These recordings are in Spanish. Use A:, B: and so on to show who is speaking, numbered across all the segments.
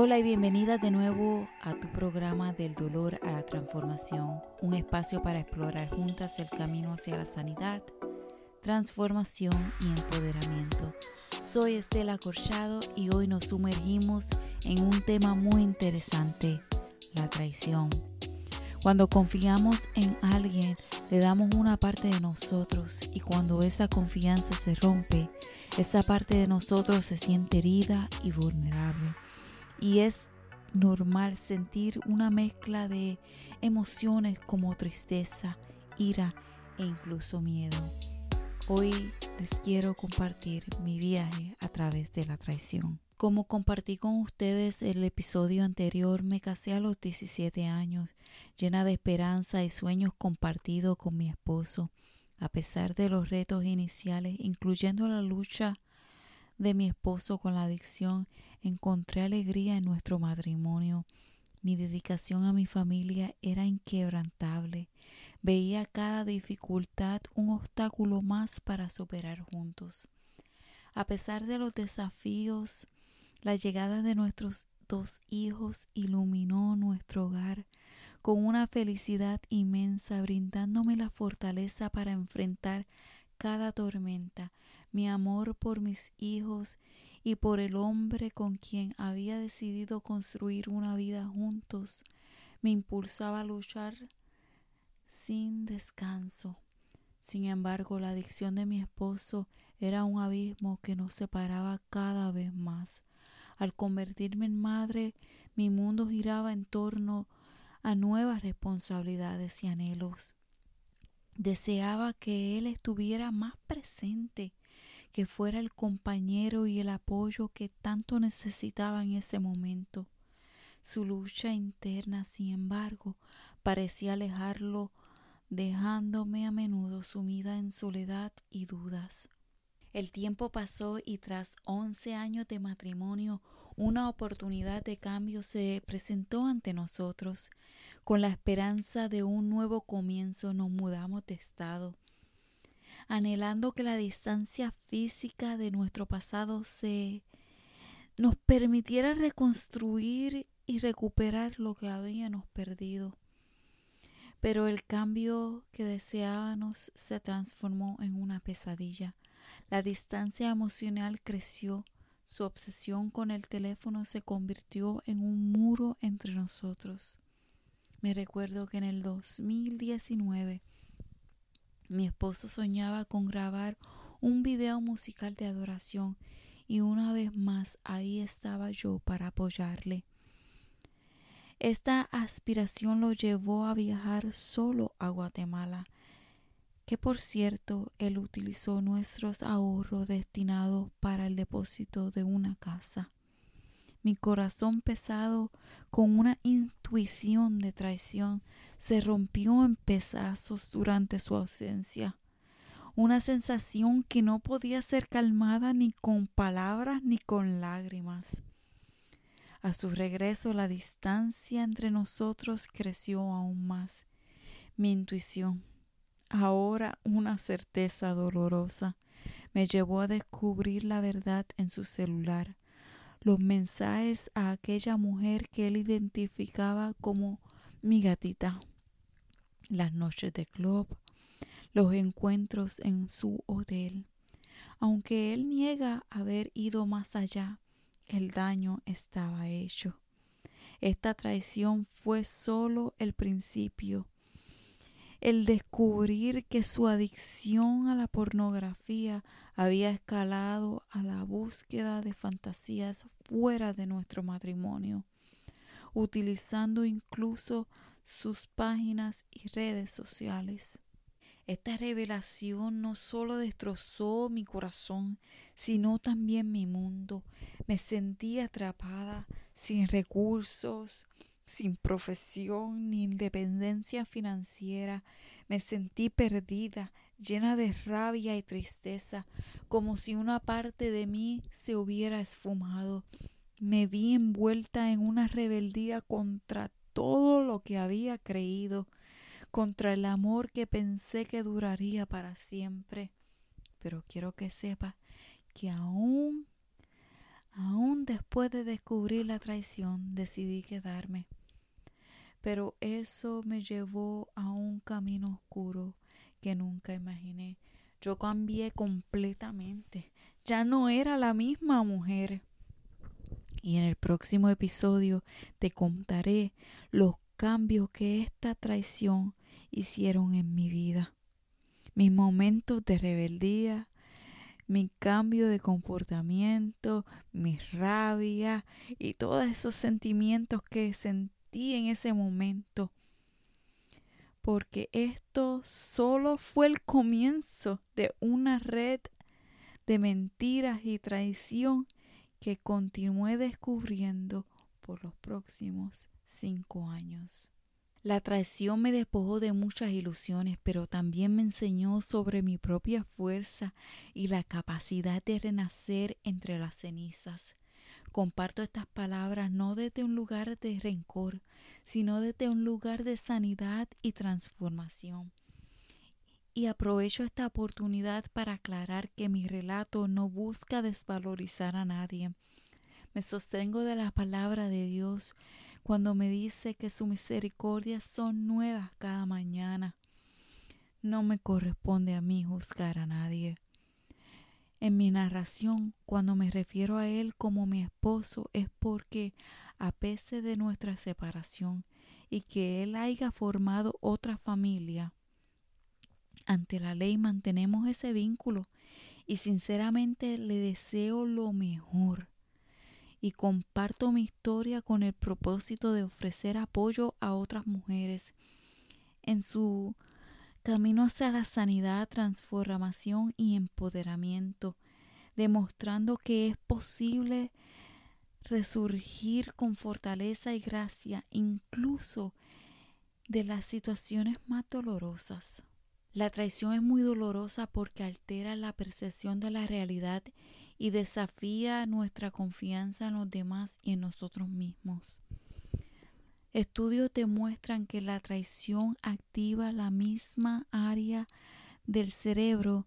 A: Hola y bienvenida de nuevo a tu programa del dolor a la transformación, un espacio para explorar juntas el camino hacia la sanidad, transformación y empoderamiento. Soy Estela Corchado y hoy nos sumergimos en un tema muy interesante, la traición. Cuando confiamos en alguien, le damos una parte de nosotros y cuando esa confianza se rompe, esa parte de nosotros se siente herida y vulnerable y es normal sentir una mezcla de emociones como tristeza, ira e incluso miedo. Hoy les quiero compartir mi viaje a través de la traición. Como compartí con ustedes el episodio anterior, me casé a los 17 años, llena de esperanza y sueños compartidos con mi esposo. A pesar de los retos iniciales, incluyendo la lucha de mi esposo con la adicción, encontré alegría en nuestro matrimonio. Mi dedicación a mi familia era inquebrantable. Veía cada dificultad un obstáculo más para superar juntos. A pesar de los desafíos, la llegada de nuestros dos hijos iluminó nuestro hogar con una felicidad inmensa, brindándome la fortaleza para enfrentar cada tormenta, mi amor por mis hijos y por el hombre con quien había decidido construir una vida juntos, me impulsaba a luchar sin descanso. Sin embargo, la adicción de mi esposo era un abismo que nos separaba cada vez más. Al convertirme en madre, mi mundo giraba en torno a nuevas responsabilidades y anhelos. Deseaba que Él estuviera más presente, que fuera el compañero y el apoyo que tanto necesitaba en ese momento. Su lucha interna, sin embargo, parecía alejarlo, dejándome a menudo sumida en soledad y dudas. El tiempo pasó y tras once años de matrimonio una oportunidad de cambio se presentó ante nosotros. Con la esperanza de un nuevo comienzo nos mudamos de estado, anhelando que la distancia física de nuestro pasado se nos permitiera reconstruir y recuperar lo que habíamos perdido. Pero el cambio que deseábamos se transformó en una pesadilla. La distancia emocional creció su obsesión con el teléfono se convirtió en un muro entre nosotros. Me recuerdo que en el 2019 mi esposo soñaba con grabar un video musical de adoración y una vez más ahí estaba yo para apoyarle. Esta aspiración lo llevó a viajar solo a Guatemala que por cierto él utilizó nuestros ahorros destinados para el depósito de una casa. Mi corazón pesado, con una intuición de traición, se rompió en pedazos durante su ausencia. Una sensación que no podía ser calmada ni con palabras ni con lágrimas. A su regreso la distancia entre nosotros creció aún más. Mi intuición, Ahora una certeza dolorosa me llevó a descubrir la verdad en su celular, los mensajes a aquella mujer que él identificaba como mi gatita, las noches de club, los encuentros en su hotel. Aunque él niega haber ido más allá, el daño estaba hecho. Esta traición fue solo el principio el descubrir que su adicción a la pornografía había escalado a la búsqueda de fantasías fuera de nuestro matrimonio, utilizando incluso sus páginas y redes sociales. Esta revelación no solo destrozó mi corazón, sino también mi mundo. Me sentí atrapada, sin recursos, sin profesión ni independencia financiera, me sentí perdida, llena de rabia y tristeza, como si una parte de mí se hubiera esfumado. Me vi envuelta en una rebeldía contra todo lo que había creído, contra el amor que pensé que duraría para siempre. Pero quiero que sepa que aún Aún después de descubrir la traición, decidí quedarme. Pero eso me llevó a un camino oscuro que nunca imaginé. Yo cambié completamente. Ya no era la misma mujer. Y en el próximo episodio te contaré los cambios que esta traición hicieron en mi vida. Mis momentos de rebeldía, mi cambio de comportamiento, mi rabia y todos esos sentimientos que sentí en ese momento. Porque esto solo fue el comienzo de una red de mentiras y traición que continué descubriendo por los próximos cinco años. La traición me despojó de muchas ilusiones, pero también me enseñó sobre mi propia fuerza y la capacidad de renacer entre las cenizas. Comparto estas palabras no desde un lugar de rencor, sino desde un lugar de sanidad y transformación. Y aprovecho esta oportunidad para aclarar que mi relato no busca desvalorizar a nadie. Me sostengo de la palabra de Dios cuando me dice que sus misericordias son nuevas cada mañana. No me corresponde a mí juzgar a nadie. En mi narración, cuando me refiero a él como mi esposo, es porque, a pesar de nuestra separación y que él haya formado otra familia, ante la ley mantenemos ese vínculo y sinceramente le deseo lo mejor y comparto mi historia con el propósito de ofrecer apoyo a otras mujeres en su camino hacia la sanidad, transformación y empoderamiento, demostrando que es posible resurgir con fortaleza y gracia incluso de las situaciones más dolorosas. La traición es muy dolorosa porque altera la percepción de la realidad y desafía nuestra confianza en los demás y en nosotros mismos. Estudios demuestran que la traición activa la misma área del cerebro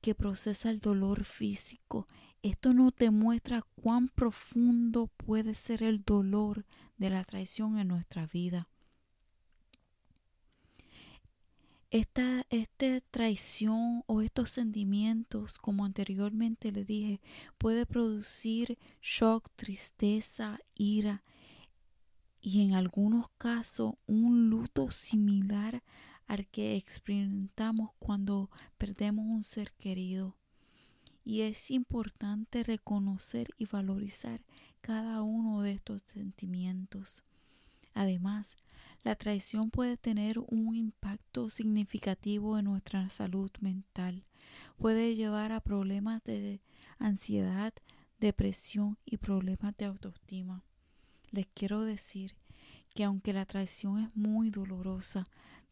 A: que procesa el dolor físico. Esto nos demuestra cuán profundo puede ser el dolor de la traición en nuestra vida. esta, esta traición o estos sentimientos, como anteriormente le dije, puede producir shock, tristeza, ira y en algunos casos un luto similar al que experimentamos cuando perdemos un ser querido. Y es importante reconocer y valorizar cada uno de estos sentimientos. Además, la traición puede tener un impacto significativo en nuestra salud mental. Puede llevar a problemas de ansiedad, depresión y problemas de autoestima. Les quiero decir que aunque la traición es muy dolorosa,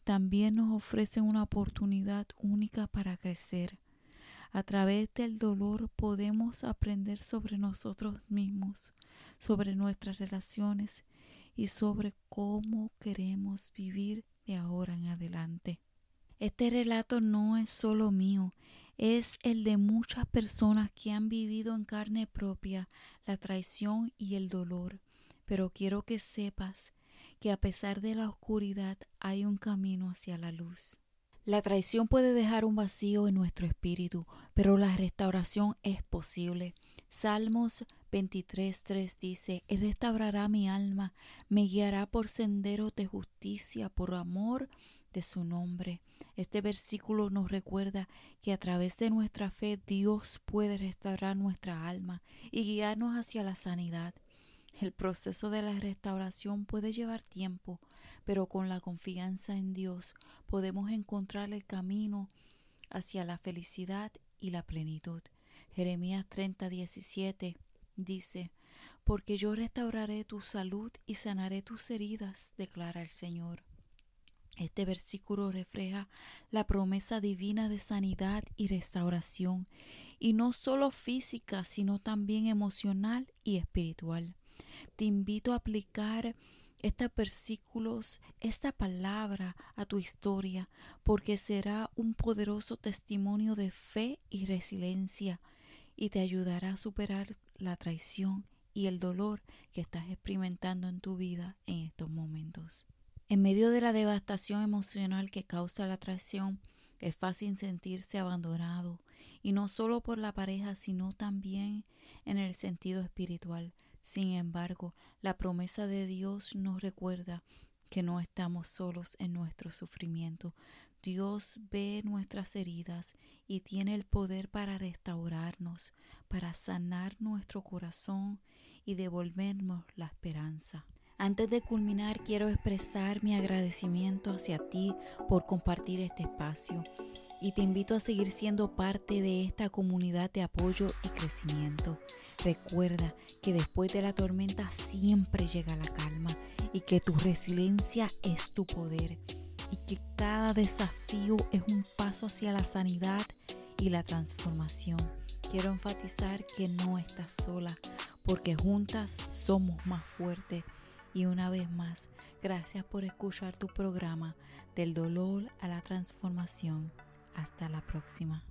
A: también nos ofrece una oportunidad única para crecer. A través del dolor podemos aprender sobre nosotros mismos, sobre nuestras relaciones y sobre cómo queremos vivir de ahora en adelante. Este relato no es solo mío, es el de muchas personas que han vivido en carne propia la traición y el dolor, pero quiero que sepas que a pesar de la oscuridad hay un camino hacia la luz. La traición puede dejar un vacío en nuestro espíritu, pero la restauración es posible. Salmos 23.3 dice, Él restaurará mi alma, me guiará por senderos de justicia, por amor de su nombre. Este versículo nos recuerda que a través de nuestra fe Dios puede restaurar nuestra alma y guiarnos hacia la sanidad. El proceso de la restauración puede llevar tiempo, pero con la confianza en Dios podemos encontrar el camino hacia la felicidad y la plenitud. Jeremías 30, dice, porque yo restauraré tu salud y sanaré tus heridas, declara el Señor. Este versículo refleja la promesa divina de sanidad y restauración, y no solo física, sino también emocional y espiritual. Te invito a aplicar estos versículos, esta palabra a tu historia, porque será un poderoso testimonio de fe y resiliencia y te ayudará a superar la traición y el dolor que estás experimentando en tu vida en estos momentos. En medio de la devastación emocional que causa la traición, es fácil sentirse abandonado, y no solo por la pareja, sino también en el sentido espiritual. Sin embargo, la promesa de Dios nos recuerda que no estamos solos en nuestro sufrimiento. Dios ve nuestras heridas y tiene el poder para restaurarnos, para sanar nuestro corazón y devolvernos la esperanza. Antes de culminar, quiero expresar mi agradecimiento hacia ti por compartir este espacio y te invito a seguir siendo parte de esta comunidad de apoyo y crecimiento. Recuerda que después de la tormenta siempre llega la calma y que tu resiliencia es tu poder y que cada desafío es un paso hacia la sanidad y la transformación. Quiero enfatizar que no estás sola porque juntas somos más fuertes. Y una vez más, gracias por escuchar tu programa del dolor a la transformación. Hasta la próxima.